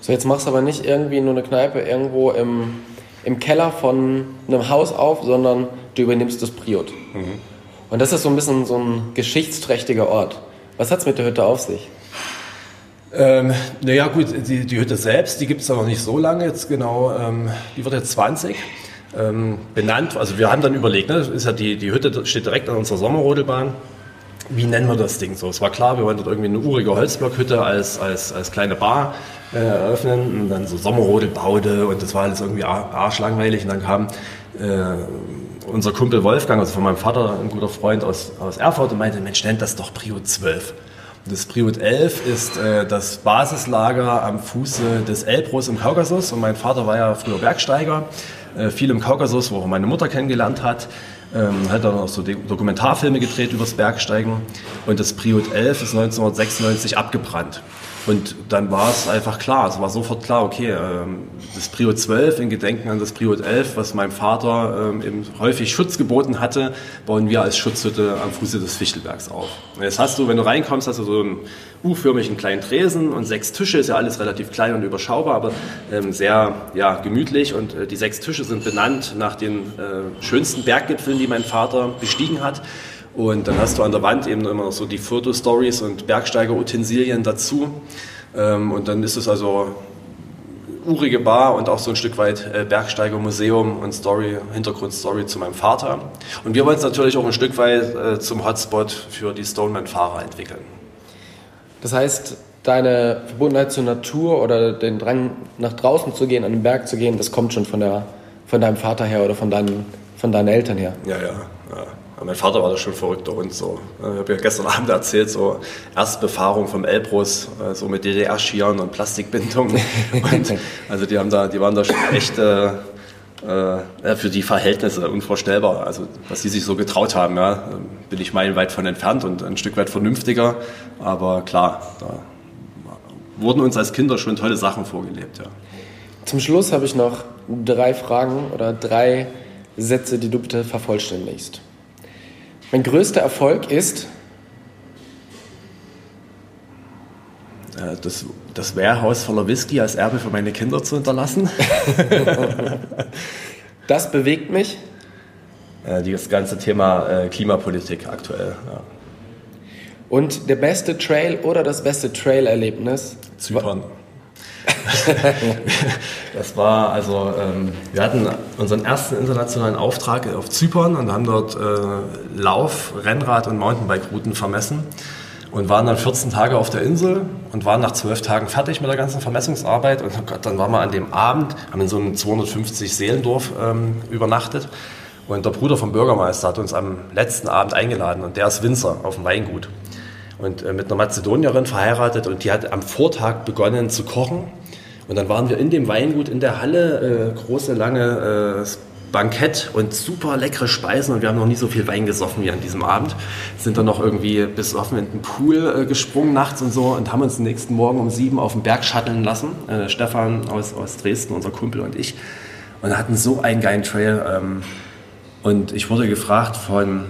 So, jetzt machst du aber nicht irgendwie nur eine Kneipe irgendwo im, im Keller von einem Haus auf, sondern du übernimmst das Priot. Mhm. Und das ist so ein bisschen so ein geschichtsträchtiger Ort. Was hat es mit der Hütte auf sich? Ähm, naja gut, die, die Hütte selbst, die gibt es ja noch nicht so lange, jetzt genau, ähm, die wird jetzt 20 ähm, benannt. Also wir haben dann überlegt, ne, ist ja die, die Hütte steht direkt an unserer Sommerrodelbahn. Wie nennen wir das Ding so? Es war klar, wir wollten dort irgendwie eine urige Holzblockhütte als, als, als kleine Bar äh, eröffnen und dann so Sommerrodelbaude und das war alles irgendwie arschlangweilig und dann kam äh, unser Kumpel Wolfgang, also von meinem Vater, ein guter Freund aus, aus Erfurt und meinte, Mensch, nennt das doch Prio 12. Das Priot 11 ist äh, das Basislager am Fuße des Elbros im Kaukasus und mein Vater war ja früher Bergsteiger viel im Kaukasus, wo er meine Mutter kennengelernt hat. Ähm, hat dann auch so Dokumentarfilme gedreht über das Bergsteigen. Und das Priot 11 ist 1996 abgebrannt. Und dann war es einfach klar, es war sofort klar, okay, ähm, das Prio 12 in Gedenken an das Prio 11, was meinem Vater ähm, eben häufig Schutz geboten hatte, bauen wir als Schutzhütte am Fuße des Fichtelbergs auf. Und jetzt hast du, wenn du reinkommst, hast du so einen U-förmigen kleinen Tresen und sechs Tische, ist ja alles relativ klein und überschaubar, aber ähm, sehr ja, gemütlich und äh, die sechs Tische sind benannt nach den äh, schönsten Berggipfeln, die mein Vater bestiegen hat. Und dann hast du an der Wand eben immer noch so die Fotostories und Bergsteiger-Utensilien dazu. Ähm, und dann ist es also urige Bar und auch so ein Stück weit äh, Bergsteigermuseum und Story, Hintergrundstory zu meinem Vater. Und wir wollen es natürlich auch ein Stück weit äh, zum Hotspot für die Stoneman-Fahrer entwickeln. Das heißt, deine Verbundenheit zur Natur oder den Drang nach draußen zu gehen, an den Berg zu gehen, das kommt schon von, der, von deinem Vater her oder von deinen, von deinen Eltern her? Ja, ja. Ja. Mein Vater war da schon verrückter Hund. So. Ich habe ja gestern Abend erzählt, so Erstbefahrung vom Elbrus, äh, so mit DDR-Skiern und Plastikbindungen. Und, also die, haben da, die waren da schon echt äh, äh, für die Verhältnisse unvorstellbar. Also was die sich so getraut haben, ja, bin ich meilenweit von entfernt und ein Stück weit vernünftiger. Aber klar, da wurden uns als Kinder schon tolle Sachen vorgelebt. Ja. Zum Schluss habe ich noch drei Fragen oder drei Sätze, die du bitte vervollständigst. Mein größter Erfolg ist. Äh, das, das Warehouse voller Whisky als Erbe für meine Kinder zu hinterlassen. das bewegt mich. Äh, das ganze Thema äh, Klimapolitik aktuell. Ja. Und der beste Trail oder das beste Trail-Erlebnis? Zypern. das war also, ähm, wir hatten unseren ersten internationalen Auftrag auf Zypern und haben dort äh, Lauf-, Rennrad- und Mountainbike-Routen vermessen und waren dann 14 Tage auf der Insel und waren nach 12 Tagen fertig mit der ganzen Vermessungsarbeit. Und oh Gott, dann waren wir an dem Abend, haben in so einem 250 Seelendorf ähm, übernachtet. Und der Bruder vom Bürgermeister hat uns am letzten Abend eingeladen und der ist Winzer auf dem Weingut und äh, mit einer Mazedonierin verheiratet und die hat am Vortag begonnen zu kochen. Und dann waren wir in dem Weingut in der Halle, äh, große, lange äh, Bankett und super leckere Speisen und wir haben noch nie so viel Wein gesoffen wie an diesem Abend. Sind dann noch irgendwie bis offen in den Pool äh, gesprungen nachts und so und haben uns den nächsten Morgen um sieben auf den Berg shutteln lassen. Äh, Stefan aus, aus Dresden, unser Kumpel und ich. Und hatten so einen geilen Trail. Ähm, und ich wurde gefragt von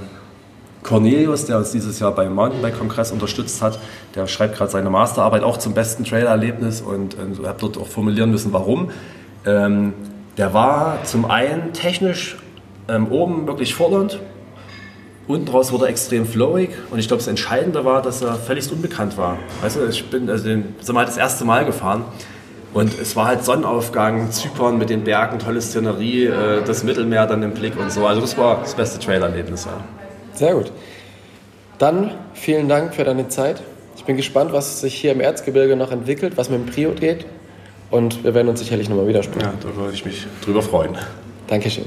Cornelius, der uns dieses Jahr beim Mountainbike-Kongress unterstützt hat, der schreibt gerade seine Masterarbeit auch zum besten Trailer-Erlebnis und äh, habe dort auch formulieren müssen, warum. Ähm, der war zum einen technisch ähm, oben wirklich fordernd unten raus wurde er extrem flowig und ich glaube, das Entscheidende war, dass er völlig unbekannt war. Weißt ich bin also den, sind wir halt das erste Mal gefahren und es war halt Sonnenaufgang, Zypern mit den Bergen, tolle Szenerie, äh, das Mittelmeer dann im Blick und so. Also das war das beste Trailerlebnis. Ja. Sehr gut. Dann vielen Dank für deine Zeit. Ich bin gespannt, was sich hier im Erzgebirge noch entwickelt, was mit dem Prio geht. Und wir werden uns sicherlich nochmal widersprechen. Ja, da würde ich mich drüber freuen. Dankeschön.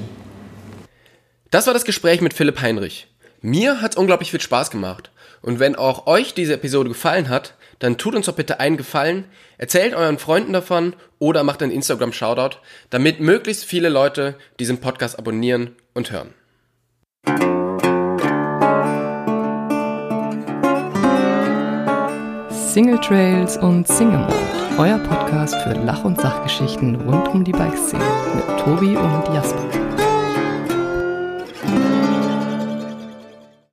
Das war das Gespräch mit Philipp Heinrich. Mir hat es unglaublich viel Spaß gemacht. Und wenn auch euch diese Episode gefallen hat, dann tut uns doch bitte einen Gefallen, erzählt euren Freunden davon oder macht einen Instagram-Shoutout, damit möglichst viele Leute diesen Podcast abonnieren und hören. Single Trails und Single Mode, euer Podcast für Lach- und Sachgeschichten rund um die Bikeszene mit Tobi und Jasper.